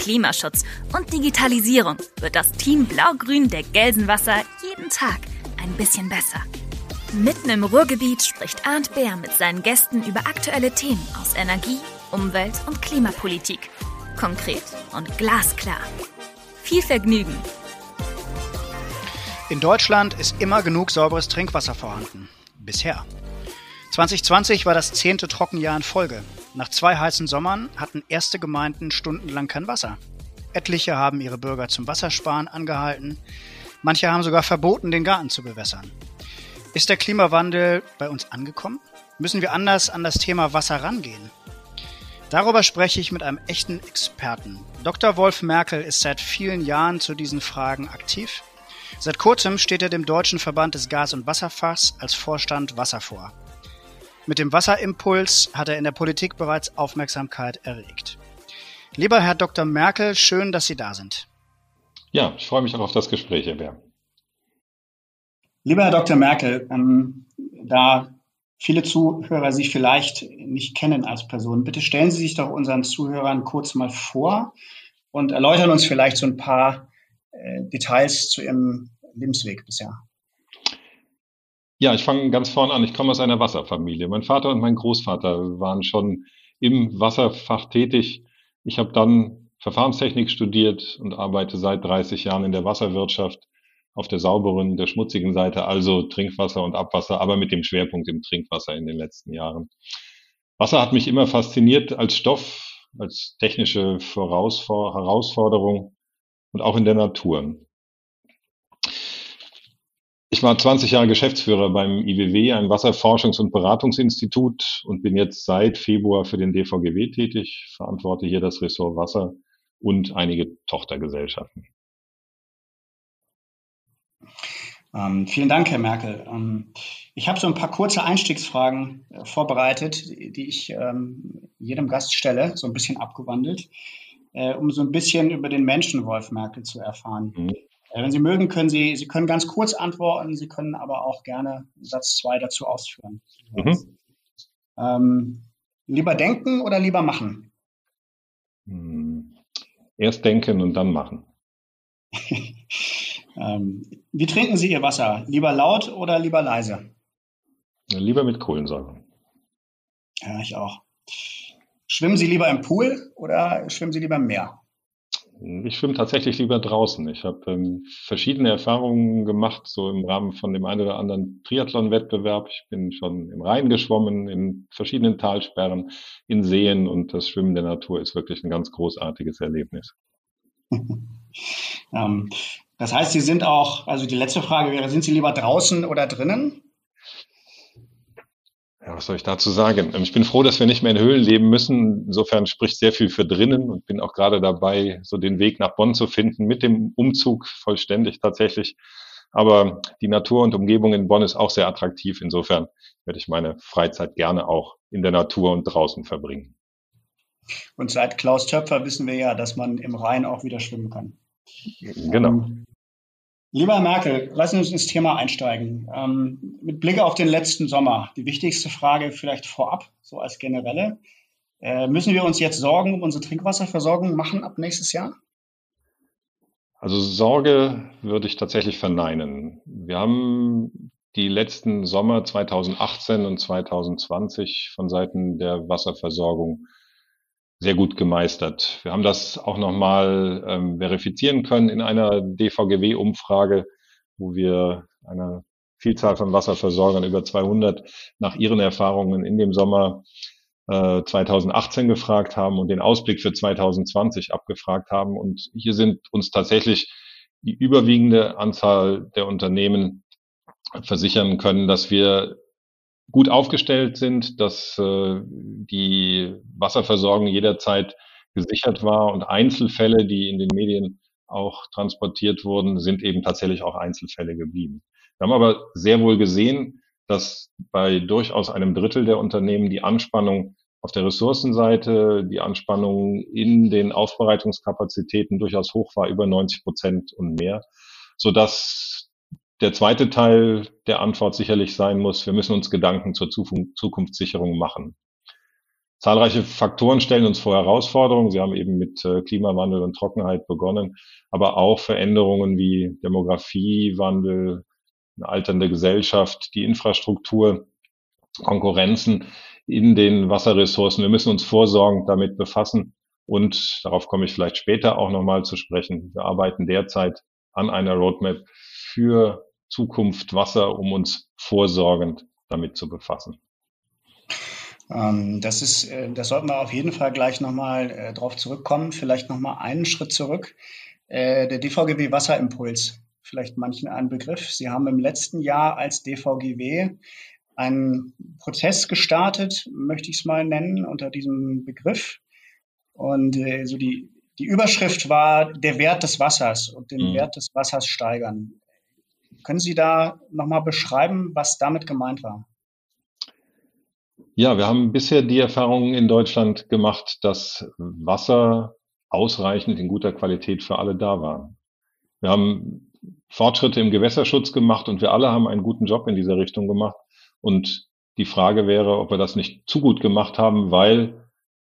Klimaschutz und Digitalisierung wird das Team Blau-Grün der Gelsenwasser jeden Tag ein bisschen besser. Mitten im Ruhrgebiet spricht Arndt Bär mit seinen Gästen über aktuelle Themen aus Energie, Umwelt und Klimapolitik. Konkret und glasklar. Viel Vergnügen! In Deutschland ist immer genug sauberes Trinkwasser vorhanden. Bisher. 2020 war das zehnte Trockenjahr in Folge. Nach zwei heißen Sommern hatten erste Gemeinden stundenlang kein Wasser. Etliche haben ihre Bürger zum Wassersparen angehalten. Manche haben sogar verboten, den Garten zu bewässern. Ist der Klimawandel bei uns angekommen? Müssen wir anders an das Thema Wasser rangehen? Darüber spreche ich mit einem echten Experten. Dr. Wolf Merkel ist seit vielen Jahren zu diesen Fragen aktiv. Seit kurzem steht er dem Deutschen Verband des Gas- und Wasserfachs als Vorstand Wasser vor. Mit dem Wasserimpuls hat er in der Politik bereits Aufmerksamkeit erregt. Lieber Herr Dr. Merkel, schön, dass Sie da sind. Ja, ich freue mich auch auf das Gespräch, Herr Bär. Lieber Herr Dr. Merkel, ähm, da viele Zuhörer Sie vielleicht nicht kennen als Person, bitte stellen Sie sich doch unseren Zuhörern kurz mal vor und erläutern uns vielleicht so ein paar äh, Details zu Ihrem Lebensweg bisher. Ja, ich fange ganz vorne an. Ich komme aus einer Wasserfamilie. Mein Vater und mein Großvater waren schon im Wasserfach tätig. Ich habe dann Verfahrenstechnik studiert und arbeite seit 30 Jahren in der Wasserwirtschaft auf der sauberen, der schmutzigen Seite, also Trinkwasser und Abwasser, aber mit dem Schwerpunkt im Trinkwasser in den letzten Jahren. Wasser hat mich immer fasziniert als Stoff, als technische Herausforderung und auch in der Natur. Ich war 20 Jahre Geschäftsführer beim IWW, ein Wasserforschungs- und Beratungsinstitut und bin jetzt seit Februar für den DVGW tätig, verantworte hier das Ressort Wasser und einige Tochtergesellschaften. Ähm, vielen Dank, Herr Merkel. Ähm, ich habe so ein paar kurze Einstiegsfragen äh, vorbereitet, die ich ähm, jedem Gast stelle, so ein bisschen abgewandelt, äh, um so ein bisschen über den Menschen Wolf Merkel zu erfahren. Mhm. Äh, wenn Sie mögen, können Sie, Sie können ganz kurz antworten, Sie können aber auch gerne Satz zwei dazu ausführen. Mhm. Ähm, lieber denken oder lieber machen? Hm. Erst denken und dann machen. ähm, wie trinken Sie Ihr Wasser? Lieber laut oder lieber leise? Lieber mit Kohlensäure. Ja, ich auch. Schwimmen Sie lieber im Pool oder schwimmen Sie lieber im Meer? Ich schwimme tatsächlich lieber draußen. Ich habe ähm, verschiedene Erfahrungen gemacht, so im Rahmen von dem einen oder anderen Triathlon-Wettbewerb. Ich bin schon im Rhein geschwommen, in verschiedenen Talsperren, in Seen und das Schwimmen der Natur ist wirklich ein ganz großartiges Erlebnis. ähm, das heißt, Sie sind auch, also die letzte Frage wäre, sind Sie lieber draußen oder drinnen? Ja, was soll ich dazu sagen? Ähm, ich bin froh, dass wir nicht mehr in Höhlen leben müssen. Insofern spricht sehr viel für drinnen und bin auch gerade dabei, so den Weg nach Bonn zu finden, mit dem Umzug vollständig tatsächlich. Aber die Natur und Umgebung in Bonn ist auch sehr attraktiv. Insofern werde ich meine Freizeit gerne auch in der Natur und draußen verbringen. Und seit Klaus Töpfer wissen wir ja, dass man im Rhein auch wieder schwimmen kann. Genau. Ähm, Lieber Merkel, lassen Sie uns ins Thema einsteigen. Ähm, mit Blick auf den letzten Sommer, die wichtigste Frage vielleicht vorab, so als generelle. Äh, müssen wir uns jetzt Sorgen um unsere Trinkwasserversorgung machen ab nächstes Jahr? Also Sorge würde ich tatsächlich verneinen. Wir haben die letzten Sommer 2018 und 2020 von Seiten der Wasserversorgung sehr gut gemeistert. Wir haben das auch nochmal ähm, verifizieren können in einer DVGW-Umfrage, wo wir eine Vielzahl von Wasserversorgern, über 200, nach ihren Erfahrungen in dem Sommer äh, 2018 gefragt haben und den Ausblick für 2020 abgefragt haben. Und hier sind uns tatsächlich die überwiegende Anzahl der Unternehmen versichern können, dass wir gut aufgestellt sind, dass äh, die Wasserversorgung jederzeit gesichert war und Einzelfälle, die in den Medien auch transportiert wurden, sind eben tatsächlich auch Einzelfälle geblieben. Wir haben aber sehr wohl gesehen, dass bei durchaus einem Drittel der Unternehmen die Anspannung auf der Ressourcenseite, die Anspannung in den Aufbereitungskapazitäten durchaus hoch war, über 90 Prozent und mehr, so dass der zweite Teil der Antwort sicherlich sein muss, wir müssen uns Gedanken zur Zukunftssicherung machen. Zahlreiche Faktoren stellen uns vor Herausforderungen. Sie haben eben mit äh, Klimawandel und Trockenheit begonnen, aber auch Veränderungen wie Demografiewandel, eine alternde Gesellschaft, die Infrastruktur, Konkurrenzen in den Wasserressourcen. Wir müssen uns vorsorgend damit befassen und darauf komme ich vielleicht später auch nochmal zu sprechen. Wir arbeiten derzeit an einer Roadmap für Zukunft Wasser, um uns vorsorgend damit zu befassen. Ähm, das ist, äh, das sollten wir auf jeden Fall gleich nochmal äh, drauf zurückkommen. Vielleicht nochmal einen Schritt zurück. Äh, der DVGW Wasserimpuls, vielleicht manchen ein Begriff. Sie haben im letzten Jahr als DVGW einen Prozess gestartet, möchte ich es mal nennen, unter diesem Begriff. Und so die, die Überschrift war der Wert des Wassers und den mhm. Wert des Wassers steigern. Können Sie da nochmal beschreiben, was damit gemeint war? Ja, wir haben bisher die Erfahrung in Deutschland gemacht, dass Wasser ausreichend in guter Qualität für alle da war. Wir haben Fortschritte im Gewässerschutz gemacht und wir alle haben einen guten Job in dieser Richtung gemacht. Und die Frage wäre, ob wir das nicht zu gut gemacht haben, weil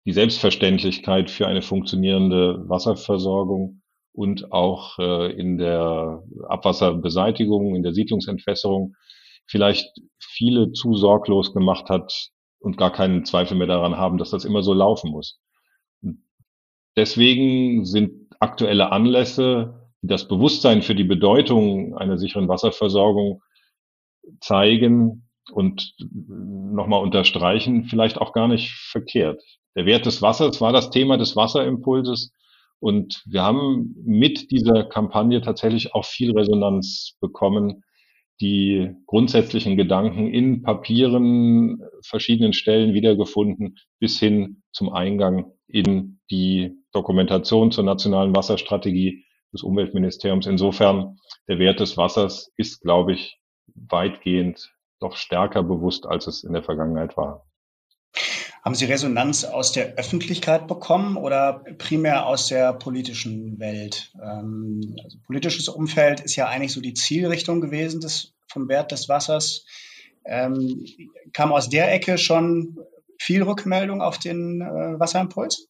die Selbstverständlichkeit für eine funktionierende Wasserversorgung und auch äh, in der Abwasserbeseitigung, in der Siedlungsentwässerung vielleicht viele zu sorglos gemacht hat und gar keinen Zweifel mehr daran haben, dass das immer so laufen muss. Deswegen sind aktuelle Anlässe, die das Bewusstsein für die Bedeutung einer sicheren Wasserversorgung zeigen und nochmal unterstreichen, vielleicht auch gar nicht verkehrt. Der Wert des Wassers war das Thema des Wasserimpulses und wir haben mit dieser Kampagne tatsächlich auch viel Resonanz bekommen, die grundsätzlichen Gedanken in Papieren, verschiedenen Stellen wiedergefunden, bis hin zum Eingang in die Dokumentation zur nationalen Wasserstrategie des Umweltministeriums. Insofern, der Wert des Wassers ist, glaube ich, weitgehend doch stärker bewusst, als es in der Vergangenheit war. Haben Sie Resonanz aus der Öffentlichkeit bekommen oder primär aus der politischen Welt? Ähm, also politisches Umfeld ist ja eigentlich so die Zielrichtung gewesen des, vom Wert des Wassers. Ähm, kam aus der Ecke schon viel Rückmeldung auf den äh, Wasserimpuls?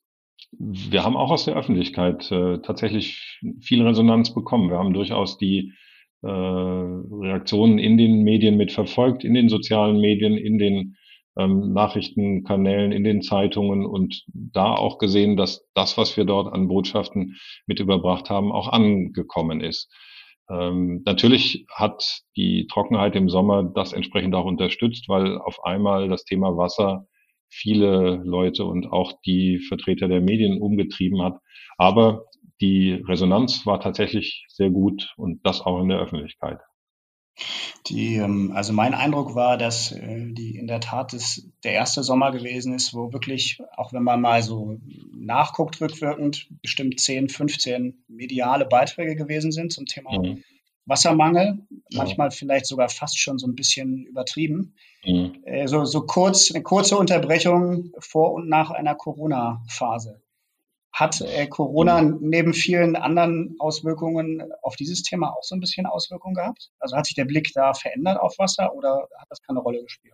Wir haben auch aus der Öffentlichkeit äh, tatsächlich viel Resonanz bekommen. Wir haben durchaus die äh, Reaktionen in den Medien mitverfolgt, in den sozialen Medien, in den ähm, Nachrichtenkanälen, in den Zeitungen und da auch gesehen, dass das, was wir dort an Botschaften mit überbracht haben, auch angekommen ist. Ähm, natürlich hat die Trockenheit im Sommer das entsprechend auch unterstützt, weil auf einmal das Thema Wasser viele Leute und auch die Vertreter der Medien umgetrieben hat. Aber die Resonanz war tatsächlich sehr gut und das auch in der Öffentlichkeit. Die, ähm, also mein Eindruck war, dass äh, die in der Tat das, der erste Sommer gewesen ist, wo wirklich, auch wenn man mal so nachguckt rückwirkend, bestimmt 10, 15 mediale Beiträge gewesen sind zum Thema mhm. Wassermangel, manchmal ja. vielleicht sogar fast schon so ein bisschen übertrieben. Mhm. Äh, so, so kurz, eine kurze Unterbrechung vor und nach einer Corona-Phase. Hat äh, Corona mhm. neben vielen anderen Auswirkungen auf dieses Thema auch so ein bisschen Auswirkungen gehabt? Also hat sich der Blick da verändert auf Wasser oder hat das keine Rolle gespielt?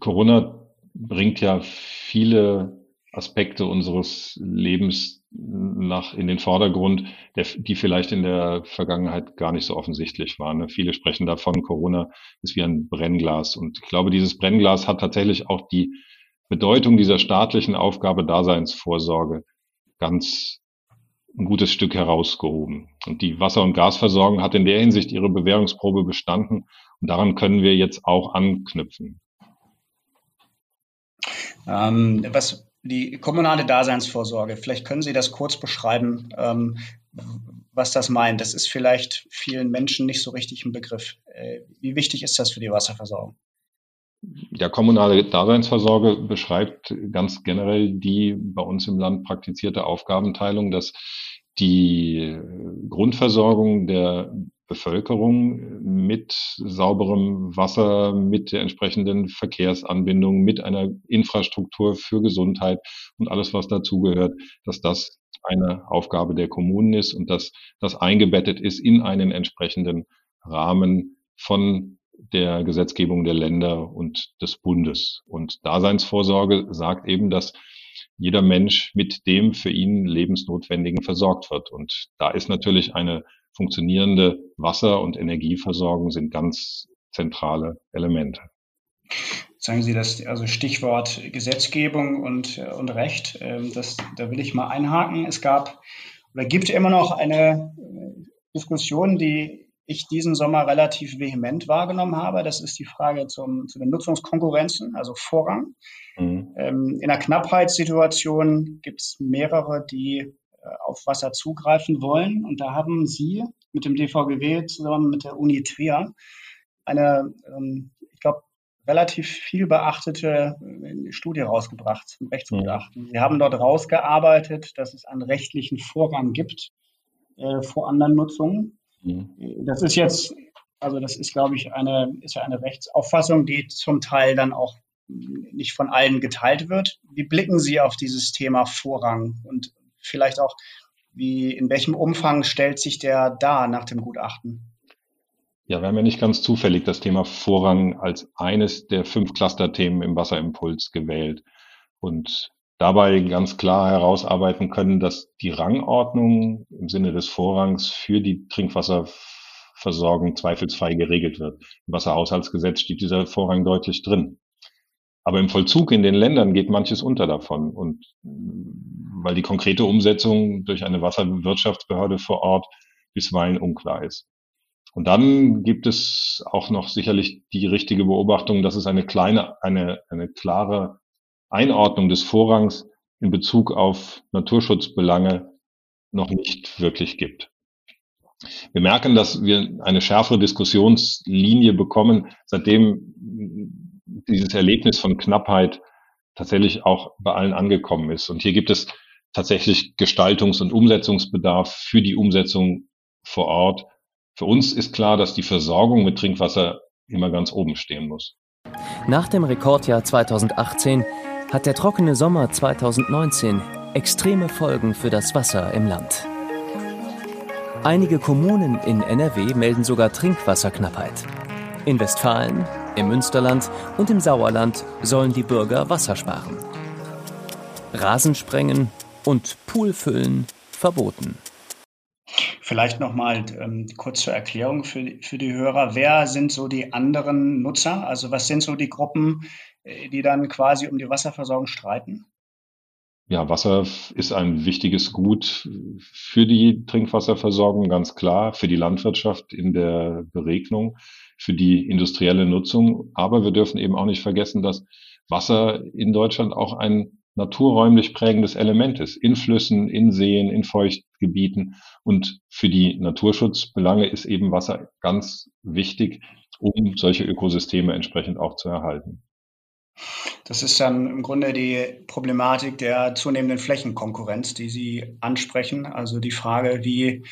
Corona bringt ja viele Aspekte unseres Lebens nach in den Vordergrund, der, die vielleicht in der Vergangenheit gar nicht so offensichtlich waren. Ne? Viele sprechen davon, Corona ist wie ein Brennglas. Und ich glaube, dieses Brennglas hat tatsächlich auch die Bedeutung dieser staatlichen Aufgabe Daseinsvorsorge ganz ein gutes Stück herausgehoben. Und die Wasser- und Gasversorgung hat in der Hinsicht ihre Bewährungsprobe bestanden und daran können wir jetzt auch anknüpfen. Ähm, was die kommunale Daseinsvorsorge, vielleicht können Sie das kurz beschreiben, ähm, was das meint. Das ist vielleicht vielen Menschen nicht so richtig ein Begriff. Äh, wie wichtig ist das für die Wasserversorgung? Ja, kommunale Daseinsvorsorge beschreibt ganz generell die bei uns im Land praktizierte Aufgabenteilung, dass die Grundversorgung der Bevölkerung mit sauberem Wasser, mit der entsprechenden Verkehrsanbindung, mit einer Infrastruktur für Gesundheit und alles, was dazugehört, dass das eine Aufgabe der Kommunen ist und dass das eingebettet ist in einen entsprechenden Rahmen von der Gesetzgebung der Länder und des Bundes. Und Daseinsvorsorge sagt eben, dass jeder Mensch mit dem für ihn lebensnotwendigen versorgt wird. Und da ist natürlich eine funktionierende Wasser- und Energieversorgung sind ganz zentrale Elemente. Sagen Sie das, also Stichwort Gesetzgebung und, und Recht, ähm, das, da will ich mal einhaken. Es gab oder gibt immer noch eine Diskussion, die ich diesen Sommer relativ vehement wahrgenommen habe. Das ist die Frage zum, zu den Nutzungskonkurrenzen, also Vorrang. Mhm. Ähm, in einer Knappheitssituation gibt es mehrere, die äh, auf Wasser zugreifen wollen. Und da haben Sie mit dem DVGW zusammen mit der Uni Trier eine, ähm, ich glaube, relativ viel beachtete äh, Studie rausgebracht zum Rechtsgutachten. Sie haben dort rausgearbeitet, dass es einen rechtlichen Vorrang gibt äh, vor anderen Nutzungen. Mhm. Das ist jetzt, also das ist, glaube ich, eine, ist ja eine Rechtsauffassung, die zum Teil dann auch nicht von allen geteilt wird. Wie blicken Sie auf dieses Thema Vorrang und vielleicht auch, wie, in welchem Umfang stellt sich der dar nach dem Gutachten? Ja, wir haben ja nicht ganz zufällig das Thema Vorrang als eines der fünf Cluster-Themen im Wasserimpuls gewählt und dabei ganz klar herausarbeiten können, dass die Rangordnung im Sinne des Vorrangs für die Trinkwasserversorgung zweifelsfrei geregelt wird. Im Wasserhaushaltsgesetz steht dieser Vorrang deutlich drin. Aber im Vollzug in den Ländern geht manches unter davon. Und weil die konkrete Umsetzung durch eine Wasserwirtschaftsbehörde vor Ort bisweilen unklar ist. Und dann gibt es auch noch sicherlich die richtige Beobachtung, dass es eine kleine, eine, eine klare Einordnung des Vorrangs in Bezug auf Naturschutzbelange noch nicht wirklich gibt. Wir merken, dass wir eine schärfere Diskussionslinie bekommen, seitdem dieses Erlebnis von Knappheit tatsächlich auch bei allen angekommen ist. Und hier gibt es tatsächlich Gestaltungs- und Umsetzungsbedarf für die Umsetzung vor Ort. Für uns ist klar, dass die Versorgung mit Trinkwasser immer ganz oben stehen muss. Nach dem Rekordjahr 2018 hat der trockene Sommer 2019 extreme Folgen für das Wasser im Land. Einige Kommunen in NRW melden sogar Trinkwasserknappheit. In Westfalen, im Münsterland und im Sauerland sollen die Bürger Wasser sparen. Rasensprengen und Poolfüllen verboten. Vielleicht nochmal ähm, kurz zur Erklärung für, für die Hörer. Wer sind so die anderen Nutzer? Also was sind so die Gruppen, die dann quasi um die Wasserversorgung streiten? Ja, Wasser ist ein wichtiges Gut für die Trinkwasserversorgung, ganz klar, für die Landwirtschaft in der Beregnung für die industrielle Nutzung. Aber wir dürfen eben auch nicht vergessen, dass Wasser in Deutschland auch ein naturräumlich prägendes Element ist. In Flüssen, in Seen, in Feuchtgebieten. Und für die Naturschutzbelange ist eben Wasser ganz wichtig, um solche Ökosysteme entsprechend auch zu erhalten. Das ist dann im Grunde die Problematik der zunehmenden Flächenkonkurrenz, die Sie ansprechen. Also die Frage, wie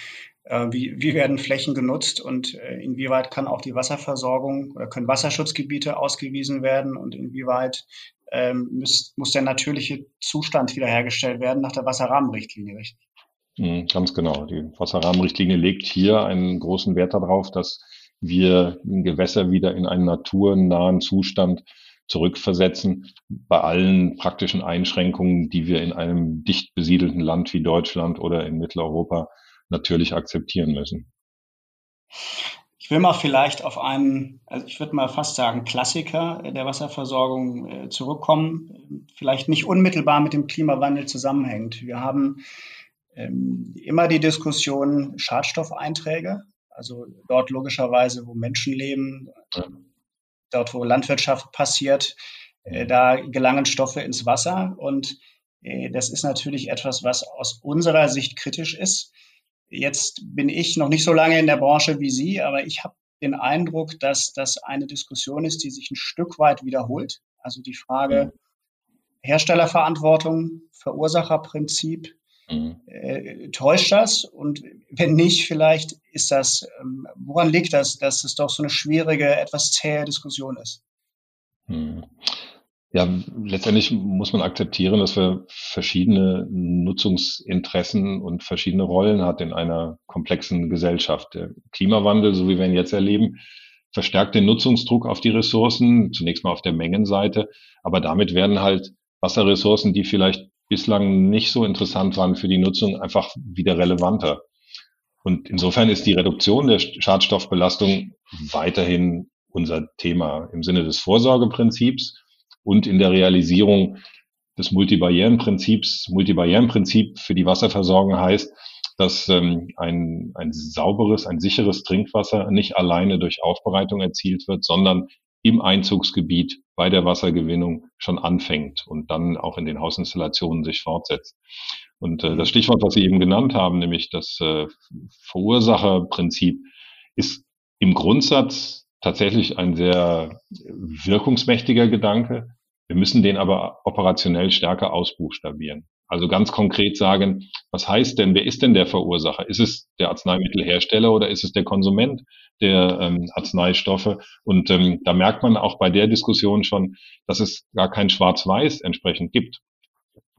äh, wie, wie werden Flächen genutzt und äh, inwieweit kann auch die Wasserversorgung oder können Wasserschutzgebiete ausgewiesen werden und inwieweit ähm, muss, muss der natürliche Zustand wiederhergestellt werden nach der Wasserrahmenrichtlinie, richtig? Mhm, ganz genau. Die Wasserrahmenrichtlinie legt hier einen großen Wert darauf, dass wir Gewässer wieder in einen naturnahen Zustand zurückversetzen, bei allen praktischen Einschränkungen, die wir in einem dicht besiedelten Land wie Deutschland oder in Mitteleuropa natürlich akzeptieren müssen. Ich will mal vielleicht auf einen, also ich würde mal fast sagen, Klassiker der Wasserversorgung äh, zurückkommen, vielleicht nicht unmittelbar mit dem Klimawandel zusammenhängt. Wir haben ähm, immer die Diskussion Schadstoffeinträge, also dort logischerweise, wo Menschen leben. Dort, wo Landwirtschaft passiert, äh, da gelangen Stoffe ins Wasser und äh, das ist natürlich etwas, was aus unserer Sicht kritisch ist. Jetzt bin ich noch nicht so lange in der Branche wie Sie, aber ich habe den Eindruck, dass das eine Diskussion ist, die sich ein Stück weit wiederholt. Also die Frage mhm. Herstellerverantwortung, Verursacherprinzip. Mhm. Äh, täuscht das? Und wenn nicht, vielleicht ist das, ähm, woran liegt das, dass es doch so eine schwierige, etwas zähe Diskussion ist? Mhm. Ja, letztendlich muss man akzeptieren, dass wir verschiedene Nutzungsinteressen und verschiedene Rollen hat in einer komplexen Gesellschaft. Der Klimawandel, so wie wir ihn jetzt erleben, verstärkt den Nutzungsdruck auf die Ressourcen, zunächst mal auf der Mengenseite, aber damit werden halt Wasserressourcen, die vielleicht bislang nicht so interessant waren für die Nutzung, einfach wieder relevanter. Und insofern ist die Reduktion der Schadstoffbelastung weiterhin unser Thema im Sinne des Vorsorgeprinzips und in der Realisierung des Multibarrierenprinzips. Multibarrierenprinzip für die Wasserversorgung heißt, dass ähm, ein, ein sauberes, ein sicheres Trinkwasser nicht alleine durch Aufbereitung erzielt wird, sondern im Einzugsgebiet bei der Wassergewinnung schon anfängt und dann auch in den Hausinstallationen sich fortsetzt. Und äh, das Stichwort, was Sie eben genannt haben, nämlich das äh, Verursacherprinzip, ist im Grundsatz tatsächlich ein sehr wirkungsmächtiger Gedanke. Wir müssen den aber operationell stärker ausbuchstabieren. Also ganz konkret sagen, was heißt denn, wer ist denn der Verursacher? Ist es der Arzneimittelhersteller oder ist es der Konsument der ähm, Arzneistoffe? Und ähm, da merkt man auch bei der Diskussion schon, dass es gar kein Schwarz-Weiß entsprechend gibt.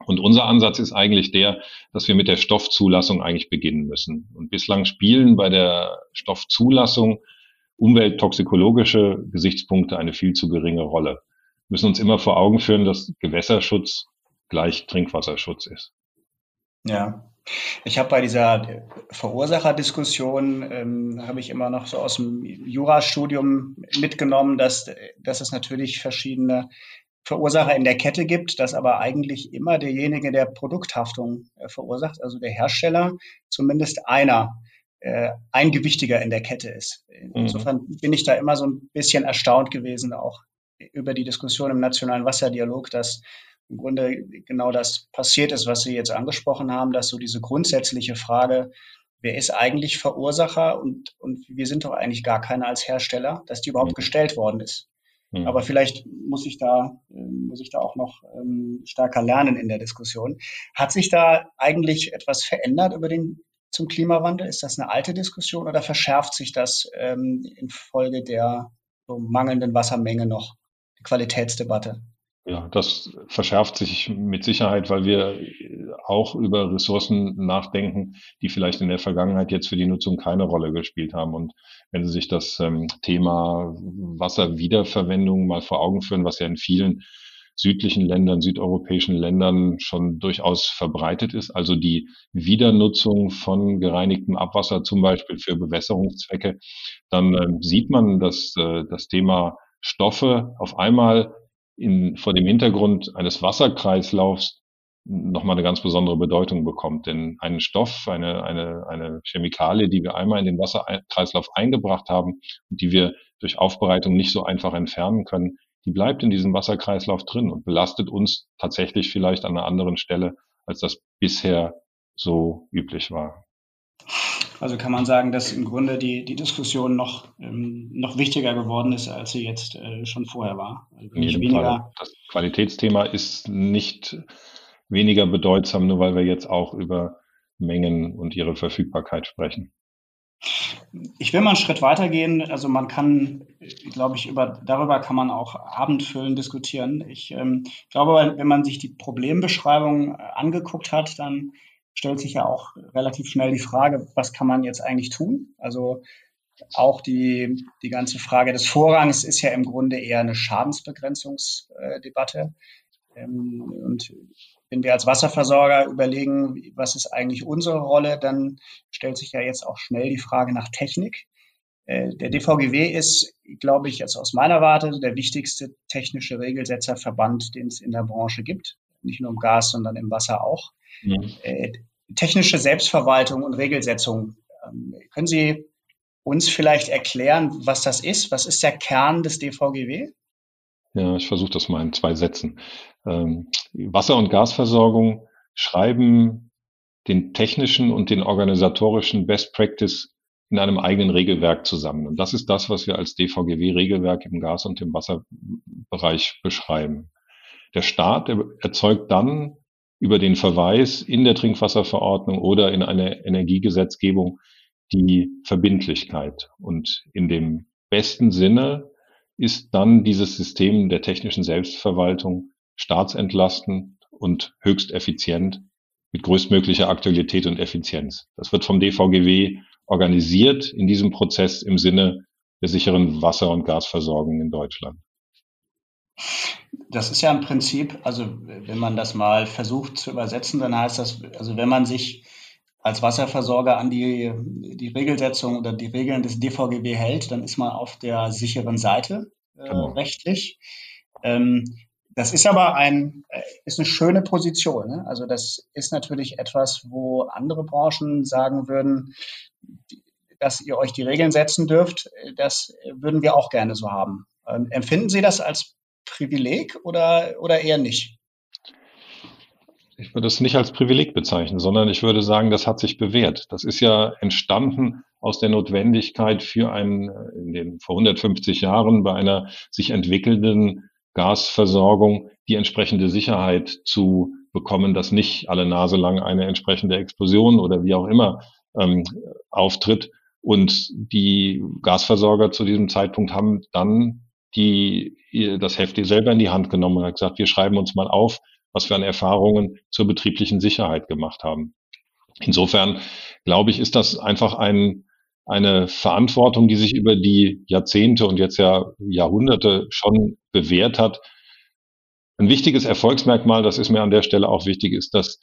Und unser Ansatz ist eigentlich der, dass wir mit der Stoffzulassung eigentlich beginnen müssen. Und bislang spielen bei der Stoffzulassung umwelttoxikologische Gesichtspunkte eine viel zu geringe Rolle. Wir müssen uns immer vor Augen führen, dass Gewässerschutz gleich Trinkwasserschutz ist. Ja, ich habe bei dieser Verursacherdiskussion, ähm, habe ich immer noch so aus dem Jurastudium mitgenommen, dass, dass es natürlich verschiedene Verursacher in der Kette gibt, dass aber eigentlich immer derjenige, der Produkthaftung äh, verursacht, also der Hersteller, zumindest einer äh, ein Gewichtiger in der Kette ist. Mhm. Insofern mhm. bin ich da immer so ein bisschen erstaunt gewesen, auch über die Diskussion im Nationalen Wasserdialog, dass im Grunde genau das passiert ist, was Sie jetzt angesprochen haben, dass so diese grundsätzliche Frage, wer ist eigentlich Verursacher und, und wir sind doch eigentlich gar keiner als Hersteller, dass die überhaupt mhm. gestellt worden ist. Mhm. Aber vielleicht muss ich da, ähm, muss ich da auch noch ähm, stärker lernen in der Diskussion. Hat sich da eigentlich etwas verändert über den zum Klimawandel? Ist das eine alte Diskussion oder verschärft sich das ähm, infolge der so mangelnden Wassermenge noch, die Qualitätsdebatte? Ja, das verschärft sich mit Sicherheit, weil wir auch über Ressourcen nachdenken, die vielleicht in der Vergangenheit jetzt für die Nutzung keine Rolle gespielt haben. Und wenn Sie sich das ähm, Thema Wasserwiederverwendung mal vor Augen führen, was ja in vielen südlichen Ländern, südeuropäischen Ländern schon durchaus verbreitet ist. Also die Wiedernutzung von gereinigtem Abwasser zum Beispiel für Bewässerungszwecke, dann äh, sieht man, dass äh, das Thema Stoffe auf einmal in, vor dem Hintergrund eines Wasserkreislaufs nochmal eine ganz besondere Bedeutung bekommt. Denn einen Stoff, eine, eine, eine Chemikalie, die wir einmal in den Wasserkreislauf eingebracht haben und die wir durch Aufbereitung nicht so einfach entfernen können, die bleibt in diesem Wasserkreislauf drin und belastet uns tatsächlich vielleicht an einer anderen Stelle, als das bisher so üblich war. Also kann man sagen, dass im Grunde die, die Diskussion noch, ähm, noch wichtiger geworden ist, als sie jetzt äh, schon vorher war. Also nicht weniger das Qualitätsthema ist nicht weniger bedeutsam, nur weil wir jetzt auch über Mengen und ihre Verfügbarkeit sprechen. Ich will mal einen Schritt weitergehen. Also man kann, glaube ich, über, darüber kann man auch abendfüllend diskutieren. Ich ähm, glaube, wenn man sich die Problembeschreibung äh, angeguckt hat, dann stellt sich ja auch relativ schnell die Frage, was kann man jetzt eigentlich tun? Also auch die, die ganze Frage des Vorrangs ist ja im Grunde eher eine Schadensbegrenzungsdebatte. Ähm, und wenn wir als Wasserversorger überlegen, was ist eigentlich unsere Rolle, dann stellt sich ja jetzt auch schnell die Frage nach Technik. Äh, der DVGW ist, glaube ich, jetzt aus meiner Warte der wichtigste technische Regelsetzerverband, den es in der Branche gibt. Nicht nur im Gas, sondern im Wasser auch. Äh, technische Selbstverwaltung und Regelsetzung. Ähm, können Sie uns vielleicht erklären, was das ist? Was ist der Kern des DVGW? Ja, ich versuche das mal in zwei Sätzen. Ähm, Wasser- und Gasversorgung schreiben den technischen und den organisatorischen Best Practice in einem eigenen Regelwerk zusammen. Und das ist das, was wir als DVGW-Regelwerk im Gas- und im Wasserbereich beschreiben. Der Staat erzeugt dann über den Verweis in der Trinkwasserverordnung oder in einer Energiegesetzgebung die Verbindlichkeit. Und in dem besten Sinne ist dann dieses System der technischen Selbstverwaltung staatsentlastend und höchst effizient mit größtmöglicher Aktualität und Effizienz. Das wird vom DVGW organisiert in diesem Prozess im Sinne der sicheren Wasser- und Gasversorgung in Deutschland. Das ist ja im Prinzip, also wenn man das mal versucht zu übersetzen, dann heißt das, also wenn man sich als Wasserversorger an die, die Regelsetzung oder die Regeln des DVGW hält, dann ist man auf der sicheren Seite äh, genau. rechtlich. Ähm, das ist aber ein, äh, ist eine schöne Position. Ne? Also das ist natürlich etwas, wo andere Branchen sagen würden, dass ihr euch die Regeln setzen dürft. Das würden wir auch gerne so haben. Ähm, empfinden Sie das als Privileg oder, oder eher nicht? Ich würde es nicht als Privileg bezeichnen, sondern ich würde sagen, das hat sich bewährt. Das ist ja entstanden aus der Notwendigkeit für einen, in den vor 150 Jahren bei einer sich entwickelnden Gasversorgung die entsprechende Sicherheit zu bekommen, dass nicht alle Nase lang eine entsprechende Explosion oder wie auch immer ähm, auftritt. Und die Gasversorger zu diesem Zeitpunkt haben dann die das Heft selber in die Hand genommen und hat gesagt, wir schreiben uns mal auf, was wir an Erfahrungen zur betrieblichen Sicherheit gemacht haben. Insofern glaube ich, ist das einfach ein, eine Verantwortung, die sich über die Jahrzehnte und jetzt ja Jahrhunderte schon bewährt hat. Ein wichtiges Erfolgsmerkmal, das ist mir an der Stelle auch wichtig, ist, dass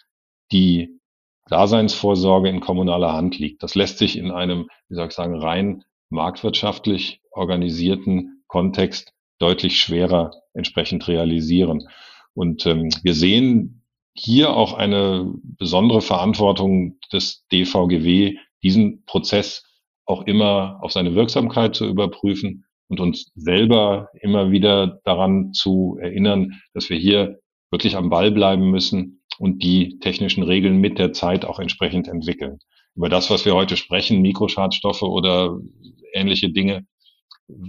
die Daseinsvorsorge in kommunaler Hand liegt. Das lässt sich in einem, wie soll ich sagen, rein marktwirtschaftlich organisierten Kontext deutlich schwerer entsprechend realisieren. Und ähm, wir sehen hier auch eine besondere Verantwortung des DVGW, diesen Prozess auch immer auf seine Wirksamkeit zu überprüfen und uns selber immer wieder daran zu erinnern, dass wir hier wirklich am Ball bleiben müssen und die technischen Regeln mit der Zeit auch entsprechend entwickeln. Über das, was wir heute sprechen, Mikroschadstoffe oder ähnliche Dinge,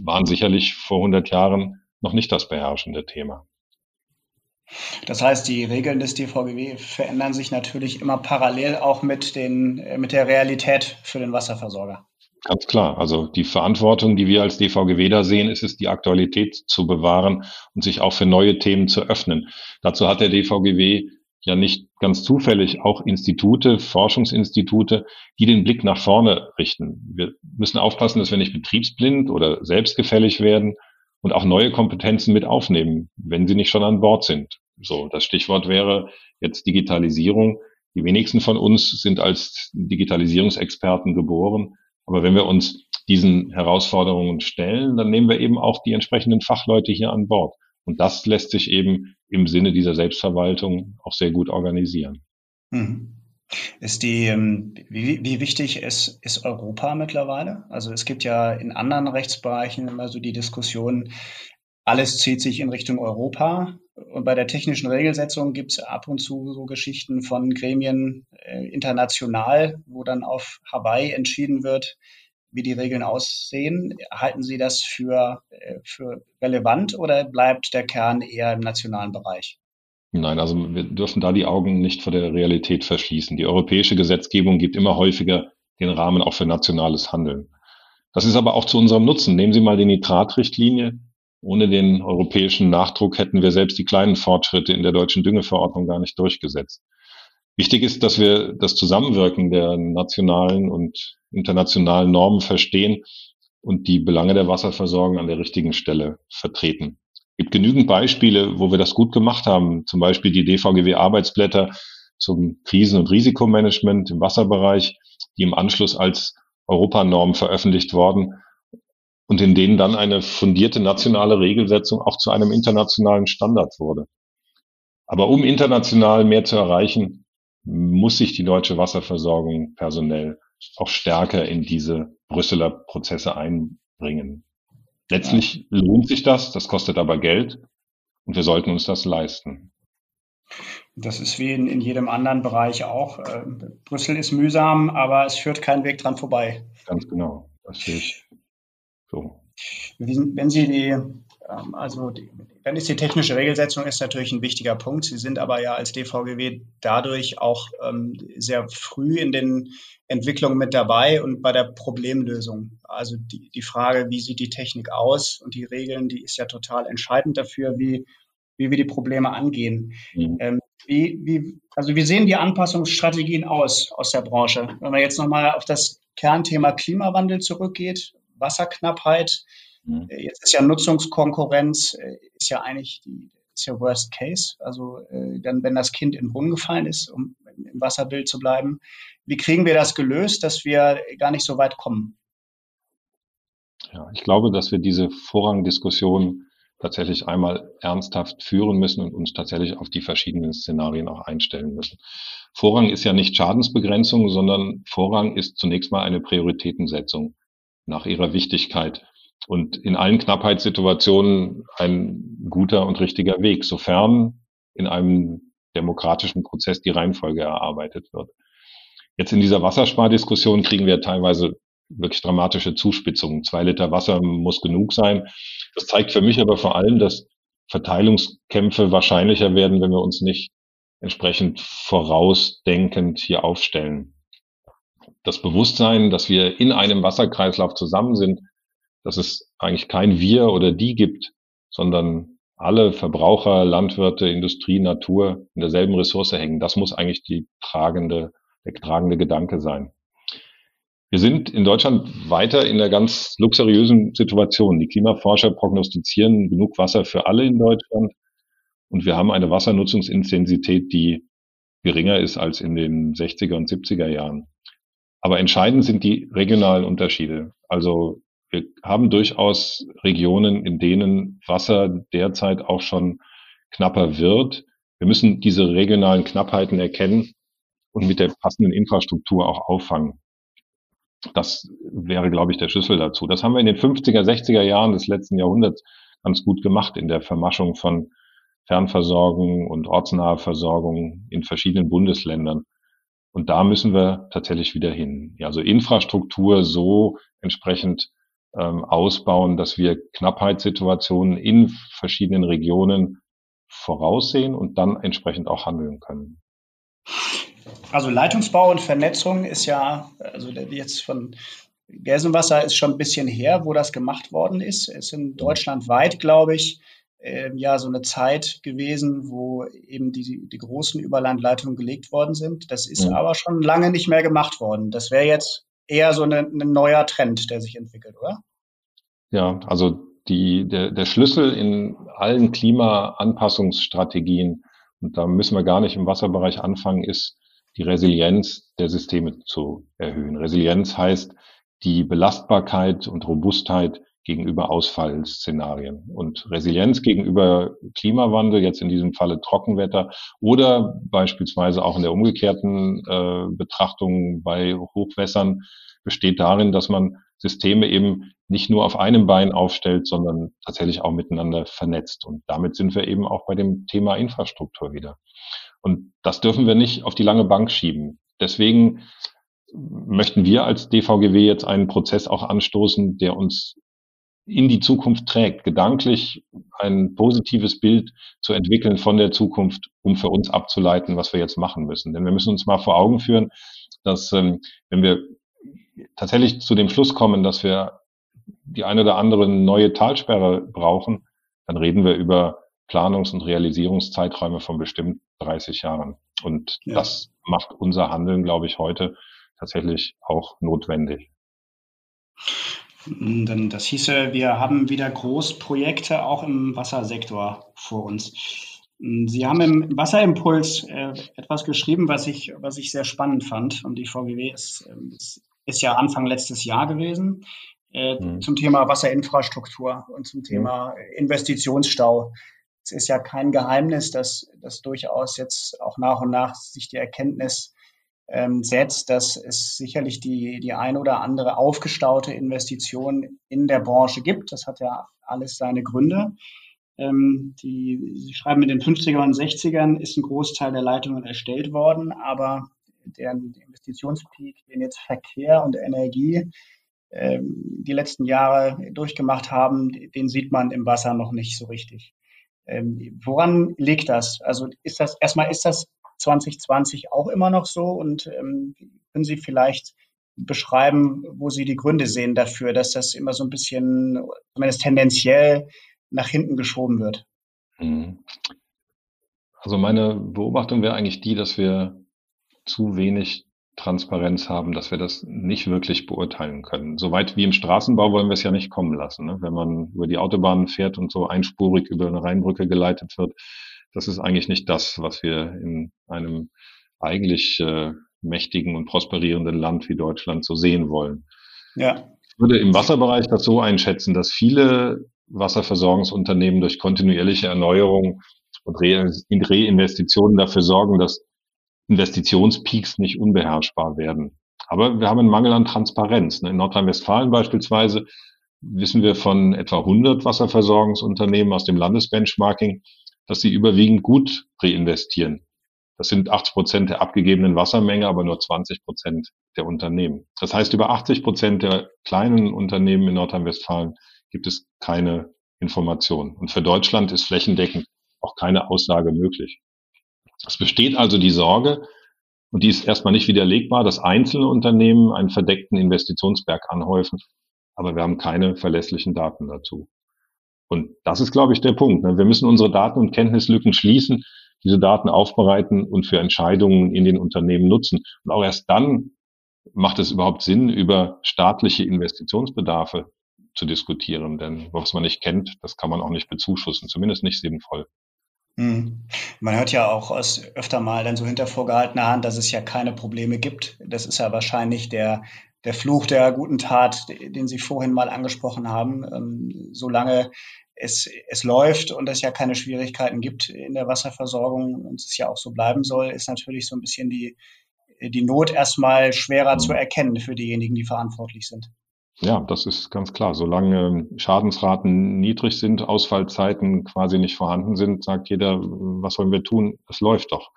waren sicherlich vor 100 Jahren noch nicht das beherrschende Thema. Das heißt, die Regeln des DVGW verändern sich natürlich immer parallel auch mit, den, äh, mit der Realität für den Wasserversorger. Ganz klar. Also die Verantwortung, die wir als DVGW da sehen, ist es, die Aktualität zu bewahren und sich auch für neue Themen zu öffnen. Dazu hat der DVGW ja nicht ganz zufällig auch Institute, Forschungsinstitute, die den Blick nach vorne richten. Wir müssen aufpassen, dass wir nicht betriebsblind oder selbstgefällig werden und auch neue Kompetenzen mit aufnehmen, wenn sie nicht schon an Bord sind. So, das Stichwort wäre jetzt Digitalisierung. Die wenigsten von uns sind als Digitalisierungsexperten geboren. Aber wenn wir uns diesen Herausforderungen stellen, dann nehmen wir eben auch die entsprechenden Fachleute hier an Bord. Und das lässt sich eben im Sinne dieser Selbstverwaltung auch sehr gut organisieren. Mhm. Ist die, ähm, wie, wie wichtig ist, ist Europa mittlerweile? Also es gibt ja in anderen Rechtsbereichen immer so die Diskussion, alles zieht sich in Richtung Europa. Und bei der technischen Regelsetzung gibt es ab und zu so Geschichten von Gremien äh, international, wo dann auf Hawaii entschieden wird, wie die Regeln aussehen. Halten Sie das für, äh, für relevant oder bleibt der Kern eher im nationalen Bereich? Nein, also wir dürfen da die Augen nicht vor der Realität verschließen. Die europäische Gesetzgebung gibt immer häufiger den Rahmen auch für nationales Handeln. Das ist aber auch zu unserem Nutzen. Nehmen Sie mal die Nitratrichtlinie. Ohne den europäischen Nachdruck hätten wir selbst die kleinen Fortschritte in der deutschen Düngeverordnung gar nicht durchgesetzt. Wichtig ist, dass wir das Zusammenwirken der nationalen und internationalen Normen verstehen und die Belange der Wasserversorgung an der richtigen Stelle vertreten. Es gibt genügend Beispiele, wo wir das gut gemacht haben. Zum Beispiel die DVGW-Arbeitsblätter zum Krisen- und Risikomanagement im Wasserbereich, die im Anschluss als Europanorm veröffentlicht worden und in denen dann eine fundierte nationale Regelsetzung auch zu einem internationalen Standard wurde. Aber um international mehr zu erreichen, muss sich die deutsche Wasserversorgung personell auch stärker in diese Brüsseler Prozesse einbringen. Letztlich lohnt sich das, das kostet aber Geld und wir sollten uns das leisten. Das ist wie in, in jedem anderen Bereich auch. Äh, Brüssel ist mühsam, aber es führt kein Weg dran vorbei. Ganz genau. Das sehe ich so. Wenn Sie die also die, dann ist die technische Regelsetzung ist natürlich ein wichtiger Punkt. Sie sind aber ja als DVGW dadurch auch ähm, sehr früh in den Entwicklungen mit dabei und bei der Problemlösung. Also die, die Frage, wie sieht die Technik aus und die Regeln, die ist ja total entscheidend dafür, wie, wie wir die Probleme angehen. Mhm. Ähm, wie, wie, also wie sehen die Anpassungsstrategien aus aus der Branche? Wenn man jetzt nochmal auf das Kernthema Klimawandel zurückgeht, Wasserknappheit, Mhm. Äh, jetzt ist ja Nutzungskonkurrenz, äh, ist ja eigentlich die, ist ja Worst Case. Also äh, dann, wenn das Kind in den Brunnen gefallen ist, um im Wasserbild zu bleiben, wie kriegen wir das gelöst, dass wir gar nicht so weit kommen? Ja, ich glaube, dass wir diese Vorrangdiskussion tatsächlich einmal ernsthaft führen müssen und uns tatsächlich auf die verschiedenen Szenarien auch einstellen müssen. Vorrang ist ja nicht Schadensbegrenzung, sondern Vorrang ist zunächst mal eine Prioritätensetzung nach ihrer Wichtigkeit und in allen Knappheitssituationen ein guter und richtiger Weg, sofern in einem demokratischen Prozess die Reihenfolge erarbeitet wird. Jetzt in dieser Wasserspardiskussion kriegen wir teilweise wirklich dramatische Zuspitzungen. Zwei Liter Wasser muss genug sein. Das zeigt für mich aber vor allem, dass Verteilungskämpfe wahrscheinlicher werden, wenn wir uns nicht entsprechend vorausdenkend hier aufstellen. Das Bewusstsein, dass wir in einem Wasserkreislauf zusammen sind, dass es eigentlich kein Wir oder die gibt, sondern alle Verbraucher, Landwirte, Industrie, Natur in derselben Ressource hängen. Das muss eigentlich die tragende, der tragende Gedanke sein. Wir sind in Deutschland weiter in einer ganz luxuriösen Situation. Die Klimaforscher prognostizieren genug Wasser für alle in Deutschland und wir haben eine Wassernutzungsintensität, die geringer ist als in den 60er und 70er Jahren. Aber entscheidend sind die regionalen Unterschiede. Also wir haben durchaus Regionen, in denen Wasser derzeit auch schon knapper wird. Wir müssen diese regionalen Knappheiten erkennen und mit der passenden Infrastruktur auch auffangen. Das wäre, glaube ich, der Schlüssel dazu. Das haben wir in den 50er, 60er Jahren des letzten Jahrhunderts ganz gut gemacht in der Vermaschung von Fernversorgung und ortsnahe Versorgung in verschiedenen Bundesländern. Und da müssen wir tatsächlich wieder hin. Ja, also Infrastruktur so entsprechend ähm, ausbauen, dass wir Knappheitssituationen in verschiedenen Regionen voraussehen und dann entsprechend auch handeln können. Also Leitungsbau und Vernetzung ist ja, also jetzt von Gelsenwasser ist schon ein bisschen her, wo das gemacht worden ist. Es ist in Deutschland weit, glaube ich, äh, ja so eine Zeit gewesen, wo eben die, die großen Überlandleitungen gelegt worden sind. Das ist ja. aber schon lange nicht mehr gemacht worden. Das wäre jetzt eher so ein neuer Trend, der sich entwickelt, oder? Ja, also die, der, der Schlüssel in allen Klimaanpassungsstrategien, und da müssen wir gar nicht im Wasserbereich anfangen, ist die Resilienz der Systeme zu erhöhen. Resilienz heißt die Belastbarkeit und Robustheit gegenüber Ausfallszenarien. Und Resilienz gegenüber Klimawandel, jetzt in diesem Falle Trockenwetter oder beispielsweise auch in der umgekehrten äh, Betrachtung bei Hochwässern, besteht darin, dass man Systeme eben nicht nur auf einem Bein aufstellt, sondern tatsächlich auch miteinander vernetzt. Und damit sind wir eben auch bei dem Thema Infrastruktur wieder. Und das dürfen wir nicht auf die lange Bank schieben. Deswegen möchten wir als DVGW jetzt einen Prozess auch anstoßen, der uns in die Zukunft trägt, gedanklich ein positives Bild zu entwickeln von der Zukunft, um für uns abzuleiten, was wir jetzt machen müssen. Denn wir müssen uns mal vor Augen führen, dass ähm, wenn wir tatsächlich zu dem Schluss kommen, dass wir die eine oder andere neue Talsperre brauchen, dann reden wir über Planungs- und Realisierungszeiträume von bestimmt 30 Jahren. Und ja. das macht unser Handeln, glaube ich, heute tatsächlich auch notwendig. Denn das hieße, wir haben wieder Großprojekte auch im Wassersektor vor uns. Sie haben im Wasserimpuls äh, etwas geschrieben, was ich, was ich sehr spannend fand. Und die VGW ist, ähm, ist, ist ja Anfang letztes Jahr gewesen äh, mhm. zum Thema Wasserinfrastruktur und zum Thema Investitionsstau. Es ist ja kein Geheimnis, dass, dass durchaus jetzt auch nach und nach sich die Erkenntnis ähm, setzt, dass es sicherlich die, die ein oder andere aufgestaute Investition in der Branche gibt. Das hat ja alles seine Gründe. Ähm, die, Sie schreiben, in den 50er und 60ern ist ein Großteil der Leitungen erstellt worden, aber der Investitionspeak, den jetzt Verkehr und Energie ähm, die letzten Jahre durchgemacht haben, den sieht man im Wasser noch nicht so richtig. Ähm, woran liegt das? Also ist das erstmal ist das 2020 auch immer noch so und ähm, können Sie vielleicht beschreiben, wo Sie die Gründe sehen dafür, dass das immer so ein bisschen, zumindest tendenziell, nach hinten geschoben wird? Mhm. Also meine Beobachtung wäre eigentlich die, dass wir zu wenig Transparenz haben, dass wir das nicht wirklich beurteilen können. Soweit wie im Straßenbau wollen wir es ja nicht kommen lassen. Ne? Wenn man über die Autobahn fährt und so einspurig über eine Rheinbrücke geleitet wird, das ist eigentlich nicht das, was wir in einem eigentlich äh, mächtigen und prosperierenden Land wie Deutschland so sehen wollen. Ja. Ich würde im Wasserbereich das so einschätzen, dass viele Wasserversorgungsunternehmen durch kontinuierliche Erneuerung und Reinvestitionen dafür sorgen, dass Investitionspeaks nicht unbeherrschbar werden. Aber wir haben einen Mangel an Transparenz. In Nordrhein-Westfalen beispielsweise wissen wir von etwa 100 Wasserversorgungsunternehmen aus dem Landesbenchmarking, dass sie überwiegend gut reinvestieren. Das sind 80 Prozent der abgegebenen Wassermenge, aber nur 20 Prozent der Unternehmen. Das heißt, über 80 Prozent der kleinen Unternehmen in Nordrhein-Westfalen gibt es keine Information. Und für Deutschland ist flächendeckend auch keine Aussage möglich. Es besteht also die Sorge, und die ist erstmal nicht widerlegbar, dass einzelne Unternehmen einen verdeckten Investitionsberg anhäufen, aber wir haben keine verlässlichen Daten dazu. Und das ist, glaube ich, der Punkt. Ne? Wir müssen unsere Daten- und Kenntnislücken schließen, diese Daten aufbereiten und für Entscheidungen in den Unternehmen nutzen. Und auch erst dann macht es überhaupt Sinn, über staatliche Investitionsbedarfe zu diskutieren. Denn was man nicht kennt, das kann man auch nicht bezuschussen, zumindest nicht sinnvoll. Hm. Man hört ja auch aus öfter mal dann so hinter vorgehaltener Hand, dass es ja keine Probleme gibt. Das ist ja wahrscheinlich der, der Fluch der guten Tat, den Sie vorhin mal angesprochen haben. Ähm, solange es, es läuft und es ja keine Schwierigkeiten gibt in der Wasserversorgung und es ja auch so bleiben soll, ist natürlich so ein bisschen die, die Not erstmal schwerer zu erkennen für diejenigen, die verantwortlich sind. Ja, das ist ganz klar. Solange Schadensraten niedrig sind, Ausfallzeiten quasi nicht vorhanden sind, sagt jeder, was sollen wir tun? Es läuft doch.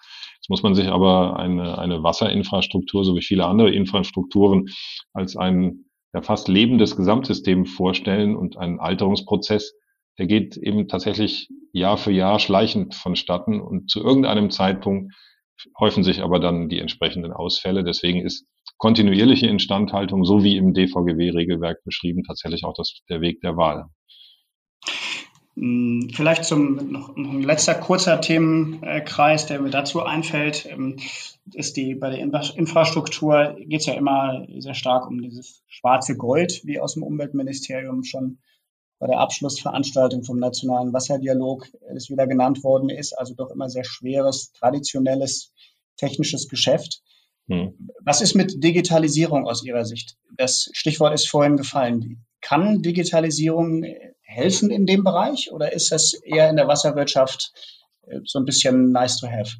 Jetzt muss man sich aber eine, eine Wasserinfrastruktur, so wie viele andere Infrastrukturen, als ein ja, fast lebendes Gesamtsystem vorstellen und einen Alterungsprozess, der geht eben tatsächlich Jahr für Jahr schleichend vonstatten und zu irgendeinem Zeitpunkt häufen sich aber dann die entsprechenden Ausfälle. Deswegen ist kontinuierliche Instandhaltung, so wie im DVGW-Regelwerk beschrieben, tatsächlich auch das, der Weg der Wahl. Hm, vielleicht zum noch, noch ein letzter kurzer Themenkreis, der mir dazu einfällt, ähm, ist die bei der Infrastruktur geht es ja immer sehr stark um dieses schwarze Gold, wie aus dem Umweltministerium schon bei der Abschlussveranstaltung vom Nationalen Wasserdialog es wieder genannt worden ist. Also doch immer sehr schweres, traditionelles, technisches Geschäft. Hm. Was ist mit Digitalisierung aus Ihrer Sicht? Das Stichwort ist vorhin gefallen. Kann Digitalisierung helfen in dem Bereich oder ist das eher in der Wasserwirtschaft äh, so ein bisschen nice to have?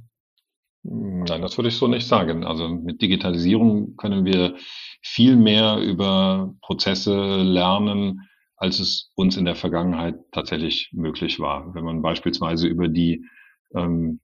Nein, das würde ich so nicht sagen. Also mit Digitalisierung können wir viel mehr über Prozesse lernen, als es uns in der Vergangenheit tatsächlich möglich war. Wenn man beispielsweise über die ähm,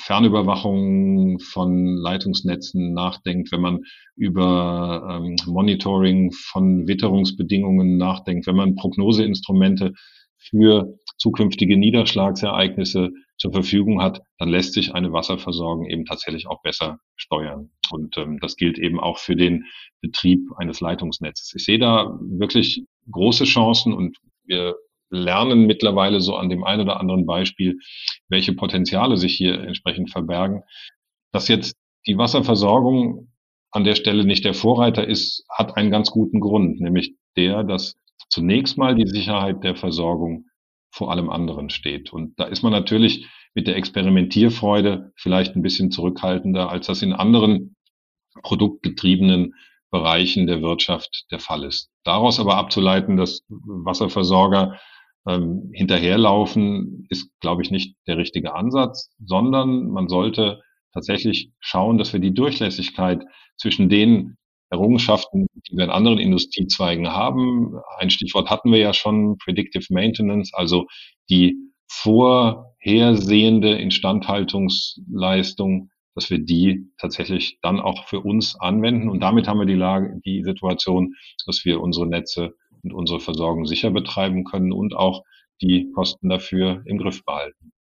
Fernüberwachung von Leitungsnetzen nachdenkt, wenn man über ähm, Monitoring von Witterungsbedingungen nachdenkt, wenn man Prognoseinstrumente für zukünftige Niederschlagsereignisse zur Verfügung hat, dann lässt sich eine Wasserversorgung eben tatsächlich auch besser steuern. Und ähm, das gilt eben auch für den Betrieb eines Leitungsnetzes. Ich sehe da wirklich große Chancen und wir lernen mittlerweile so an dem einen oder anderen Beispiel, welche Potenziale sich hier entsprechend verbergen. Dass jetzt die Wasserversorgung an der Stelle nicht der Vorreiter ist, hat einen ganz guten Grund, nämlich der, dass zunächst mal die Sicherheit der Versorgung vor allem anderen steht. Und da ist man natürlich mit der Experimentierfreude vielleicht ein bisschen zurückhaltender, als das in anderen produktgetriebenen Bereichen der Wirtschaft der Fall ist. Daraus aber abzuleiten, dass Wasserversorger ähm, hinterherlaufen, ist, glaube ich, nicht der richtige Ansatz, sondern man sollte tatsächlich schauen, dass wir die Durchlässigkeit zwischen den Errungenschaften, die wir in anderen Industriezweigen haben, ein Stichwort hatten wir ja schon, Predictive Maintenance, also die vorhersehende Instandhaltungsleistung dass wir die tatsächlich dann auch für uns anwenden. Und damit haben wir die Lage, die Situation, dass wir unsere Netze und unsere Versorgung sicher betreiben können und auch die Kosten dafür im Griff behalten.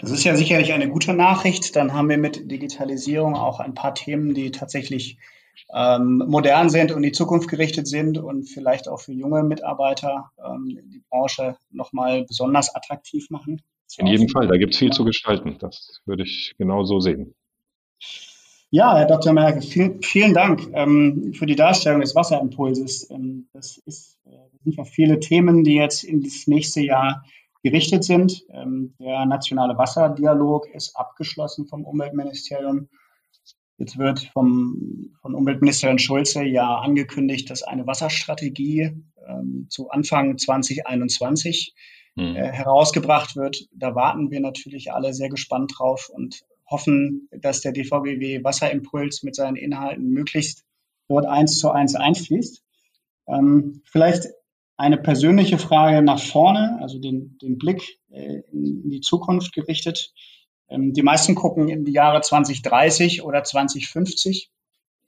Das ist ja sicherlich eine gute Nachricht. Dann haben wir mit Digitalisierung auch ein paar Themen, die tatsächlich ähm, modern sind und die Zukunft gerichtet sind und vielleicht auch für junge Mitarbeiter ähm, die Branche nochmal besonders attraktiv machen. In jedem Fall, da gibt es viel zu gestalten. Das würde ich genau so sehen. Ja, Herr Dr. Merkel, vielen, vielen Dank ähm, für die Darstellung des Wasserimpulses. Ähm, das, ist, äh, das sind ja viele Themen, die jetzt in das nächste Jahr gerichtet sind. Ähm, der nationale Wasserdialog ist abgeschlossen vom Umweltministerium. Jetzt wird vom, von Umweltministerin Schulze ja angekündigt, dass eine Wasserstrategie ähm, zu Anfang 2021 hm. äh, herausgebracht wird. Da warten wir natürlich alle sehr gespannt drauf und hoffen, dass der DVGW Wasserimpuls mit seinen Inhalten möglichst dort eins zu eins einfließt. Ähm, vielleicht eine persönliche Frage nach vorne, also den, den Blick äh, in, in die Zukunft gerichtet. Ähm, die meisten gucken in die Jahre 2030 oder 2050.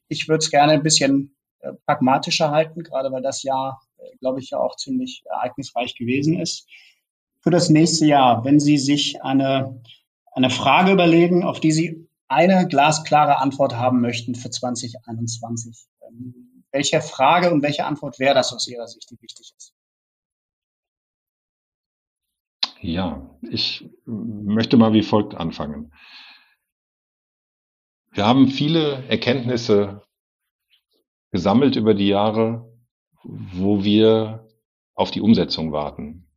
Ich würde es gerne ein bisschen äh, pragmatischer halten, gerade weil das Jahr, äh, glaube ich, ja auch ziemlich ereignisreich gewesen ist. Für das nächste Jahr, wenn Sie sich eine, eine Frage überlegen, auf die Sie eine glasklare Antwort haben möchten für 2021. Ähm, welche Frage und welche Antwort wäre das aus Ihrer Sicht, die wichtig ist? Ja, ich möchte mal wie folgt anfangen. Wir haben viele Erkenntnisse gesammelt über die Jahre, wo wir auf die Umsetzung warten.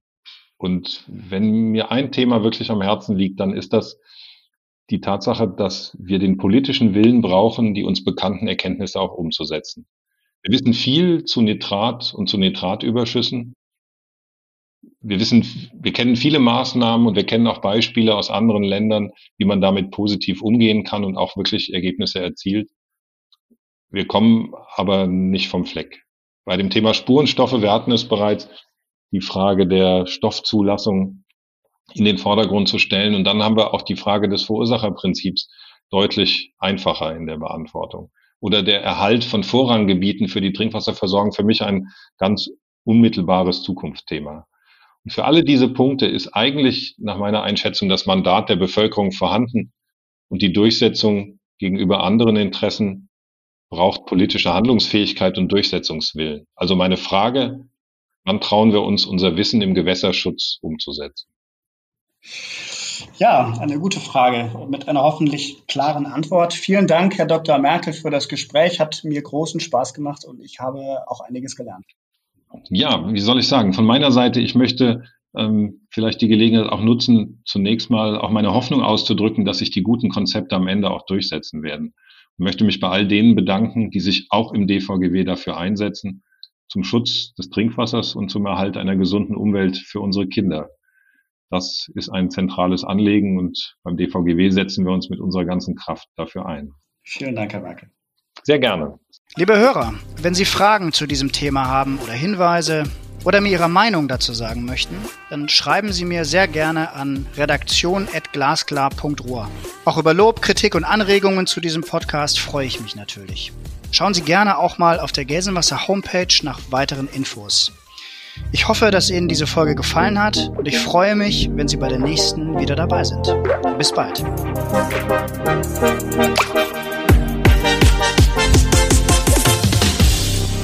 Und wenn mir ein Thema wirklich am Herzen liegt, dann ist das die Tatsache, dass wir den politischen Willen brauchen, die uns bekannten Erkenntnisse auch umzusetzen. Wir wissen viel zu Nitrat und zu Nitratüberschüssen wir wissen, wir kennen viele Maßnahmen und wir kennen auch Beispiele aus anderen Ländern, wie man damit positiv umgehen kann und auch wirklich Ergebnisse erzielt. Wir kommen aber nicht vom Fleck. Bei dem Thema Spurenstoffe, wir hatten es bereits, die Frage der Stoffzulassung in den Vordergrund zu stellen. Und dann haben wir auch die Frage des Verursacherprinzips deutlich einfacher in der Beantwortung. Oder der Erhalt von Vorranggebieten für die Trinkwasserversorgung für mich ein ganz unmittelbares Zukunftsthema. Und für alle diese Punkte ist eigentlich nach meiner Einschätzung das Mandat der Bevölkerung vorhanden und die Durchsetzung gegenüber anderen Interessen braucht politische Handlungsfähigkeit und Durchsetzungswillen. Also meine Frage, wann trauen wir uns, unser Wissen im Gewässerschutz umzusetzen? Ja, eine gute Frage mit einer hoffentlich klaren Antwort. Vielen Dank, Herr Dr. Merkel, für das Gespräch. Hat mir großen Spaß gemacht und ich habe auch einiges gelernt ja, wie soll ich sagen, von meiner Seite, ich möchte ähm, vielleicht die Gelegenheit auch nutzen, zunächst mal auch meine Hoffnung auszudrücken, dass sich die guten Konzepte am Ende auch durchsetzen werden. Ich möchte mich bei all denen bedanken, die sich auch im DVGW dafür einsetzen, zum Schutz des Trinkwassers und zum Erhalt einer gesunden Umwelt für unsere Kinder. Das ist ein zentrales Anliegen und beim DVGW setzen wir uns mit unserer ganzen Kraft dafür ein. Vielen Dank, Herr Merkel. Sehr gerne. Liebe Hörer, wenn Sie Fragen zu diesem Thema haben oder Hinweise oder mir Ihre Meinung dazu sagen möchten, dann schreiben Sie mir sehr gerne an redaktion.glasklar.ruhr. Auch über Lob, Kritik und Anregungen zu diesem Podcast freue ich mich natürlich. Schauen Sie gerne auch mal auf der Gelsenwasser Homepage nach weiteren Infos. Ich hoffe, dass Ihnen diese Folge gefallen hat und ich freue mich, wenn Sie bei der nächsten wieder dabei sind. Bis bald.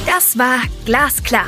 Das war Glasklar,